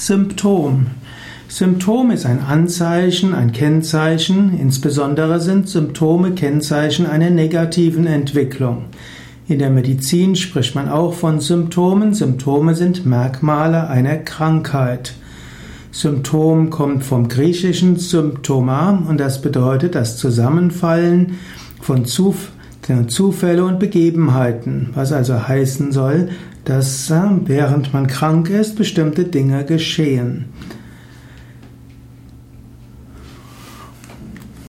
Symptom. Symptom ist ein Anzeichen, ein Kennzeichen, insbesondere sind Symptome Kennzeichen einer negativen Entwicklung. In der Medizin spricht man auch von Symptomen. Symptome sind Merkmale einer Krankheit. Symptom kommt vom griechischen Symptoma und das bedeutet das Zusammenfallen von Zufälle und Begebenheiten, was also heißen soll, dass äh, während man krank ist, bestimmte Dinge geschehen.